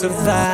survive.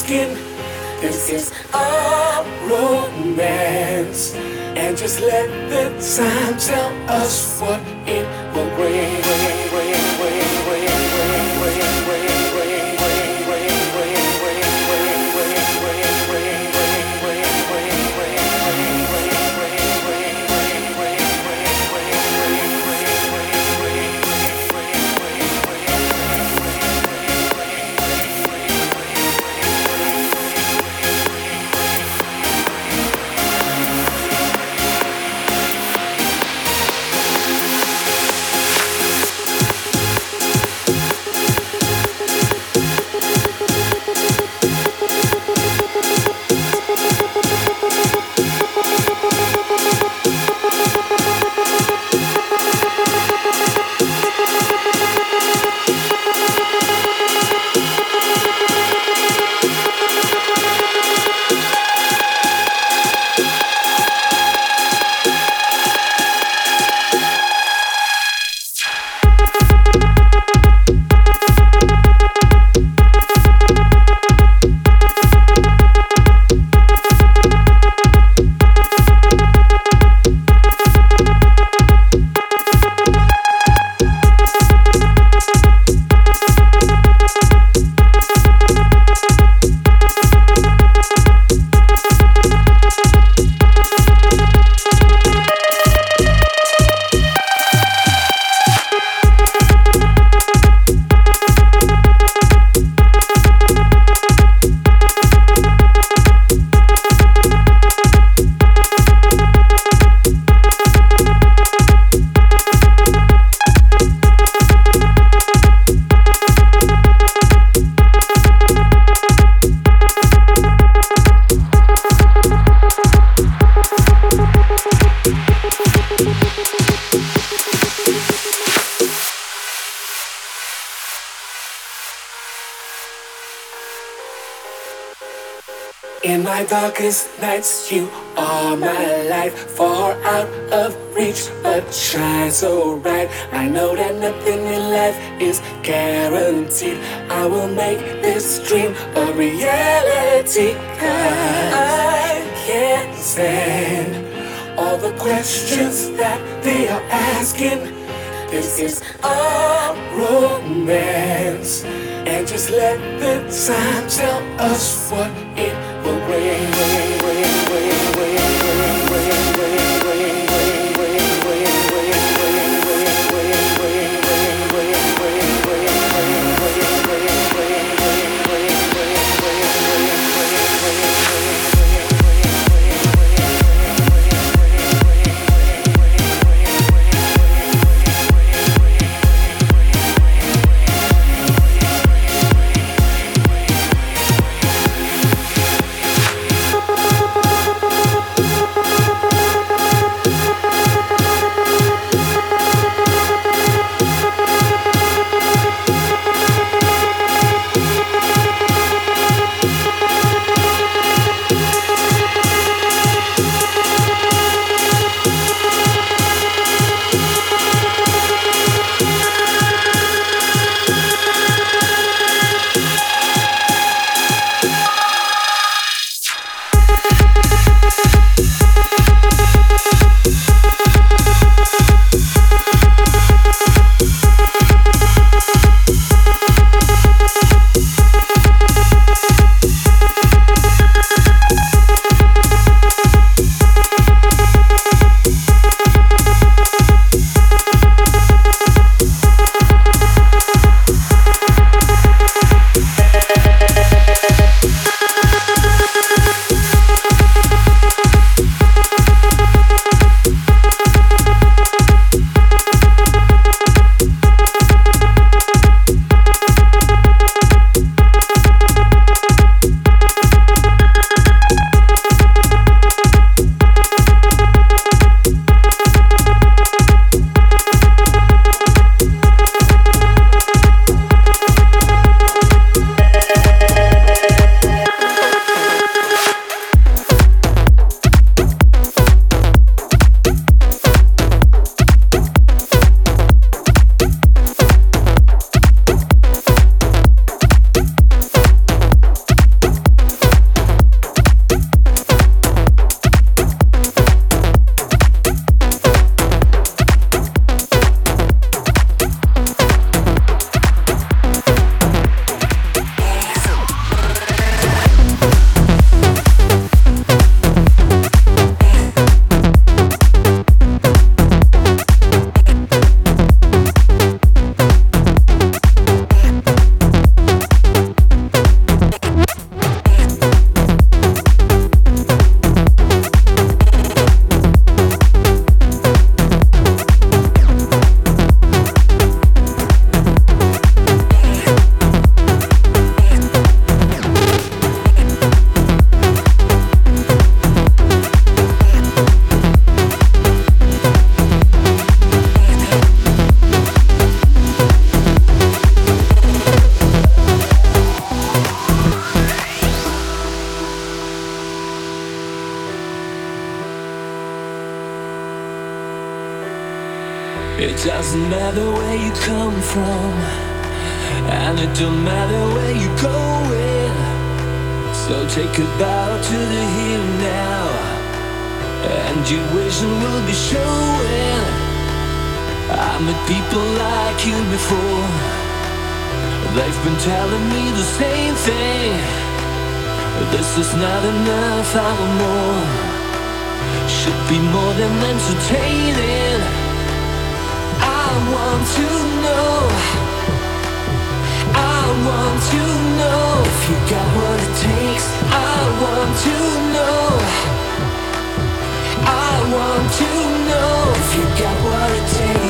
Asking. This is a romance. And just let the time tell us what it will bring. Asking. This is a romance. And just let the time tell us what it will bring. The same thing. This is not enough, I want more. Should be more than entertaining. I want to know. I want to know if you got what it takes. I want to know. I want to know if you got what it takes.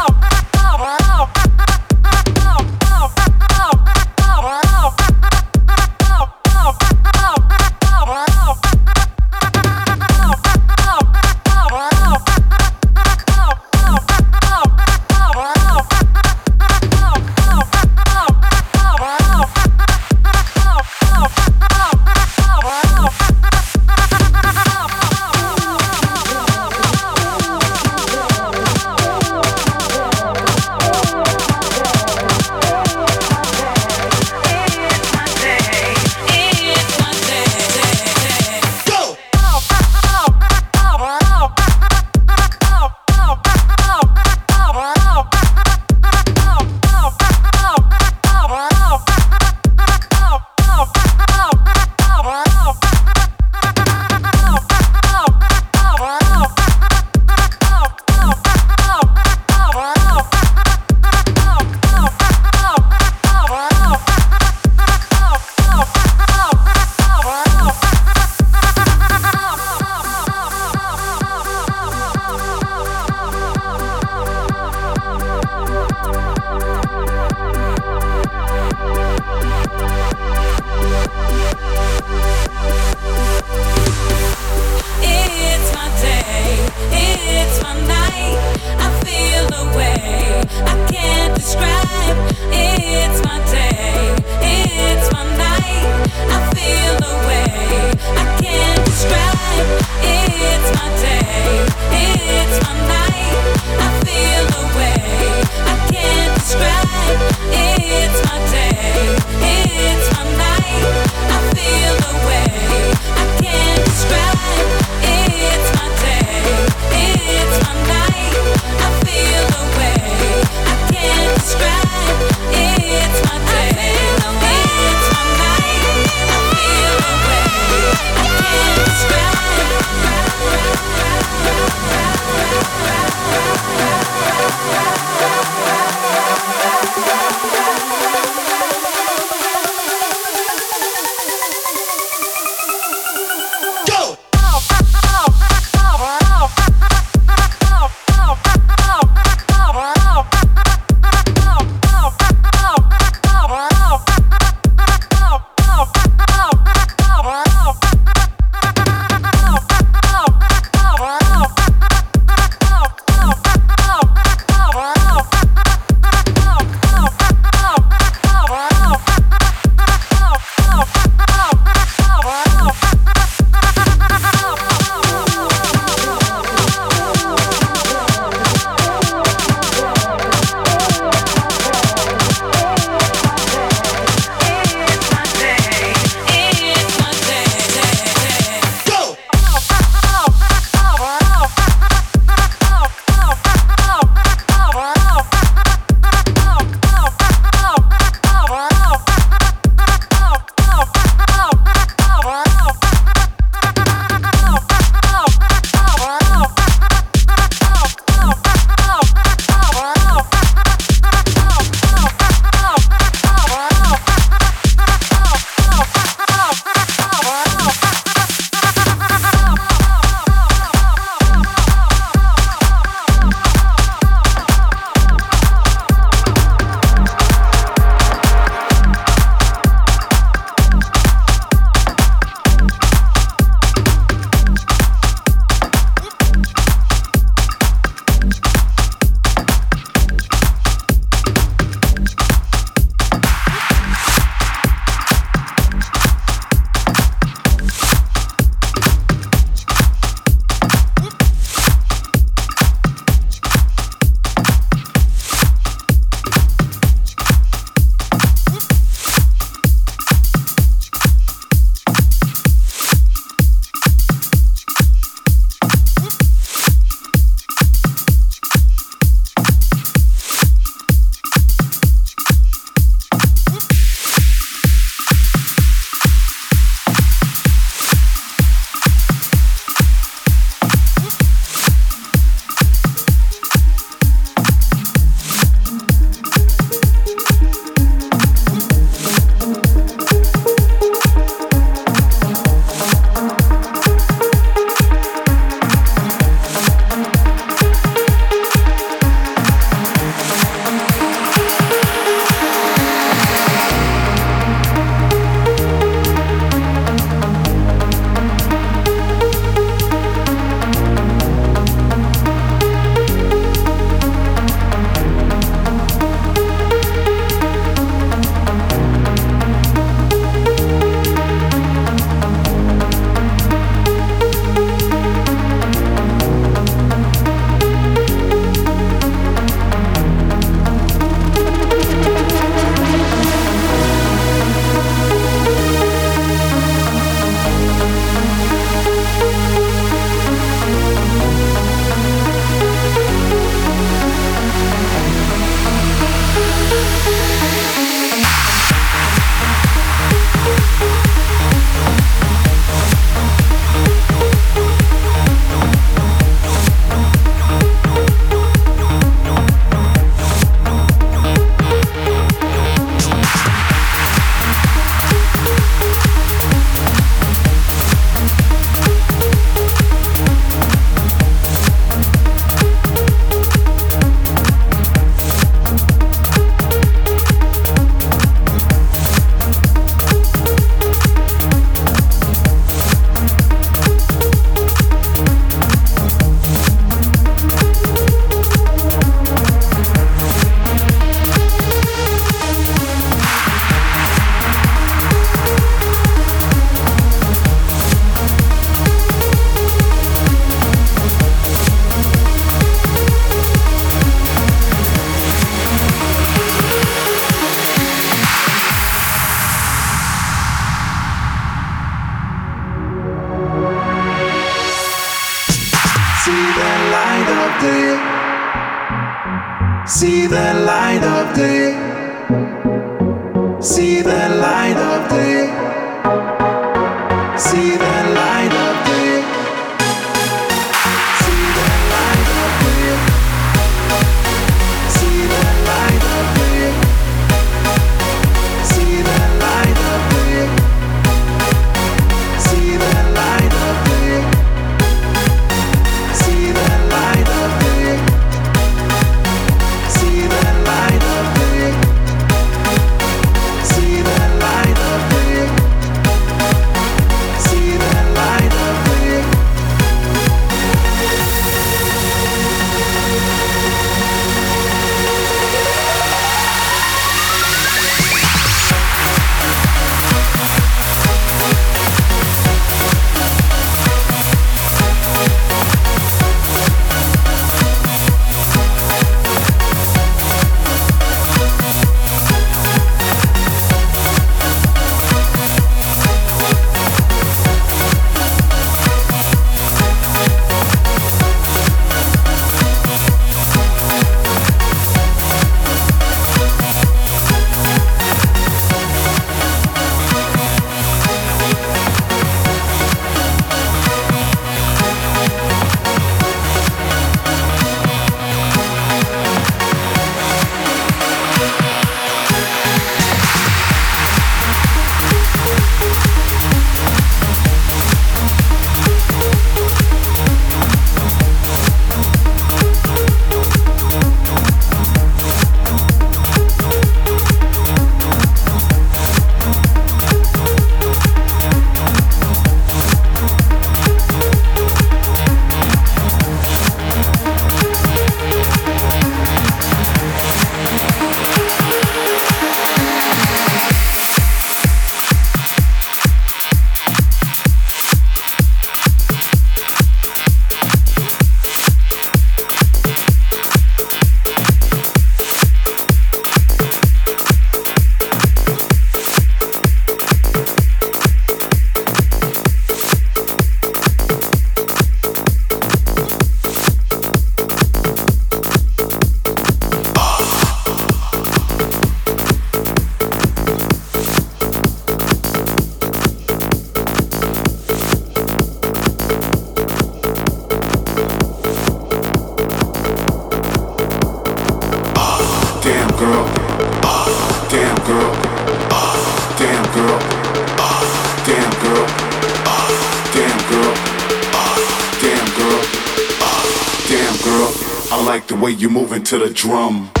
way you moving to the drum.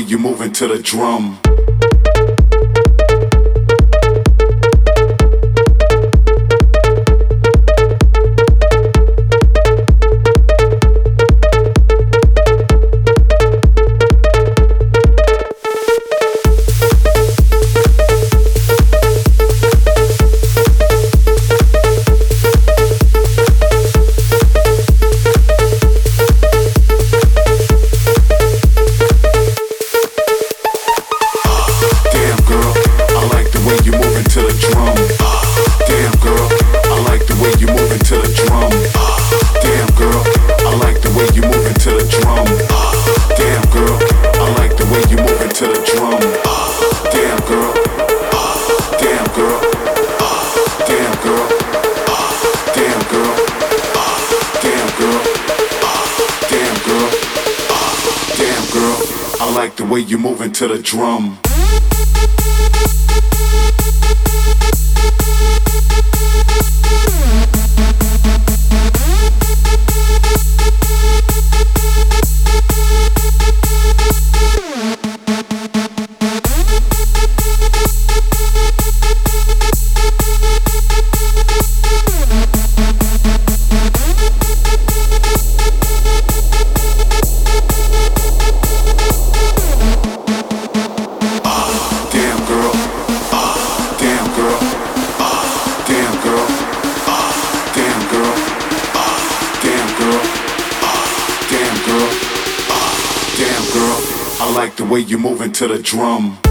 way you moving to the drum. way you moving to the drum. To the drum.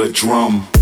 The drum.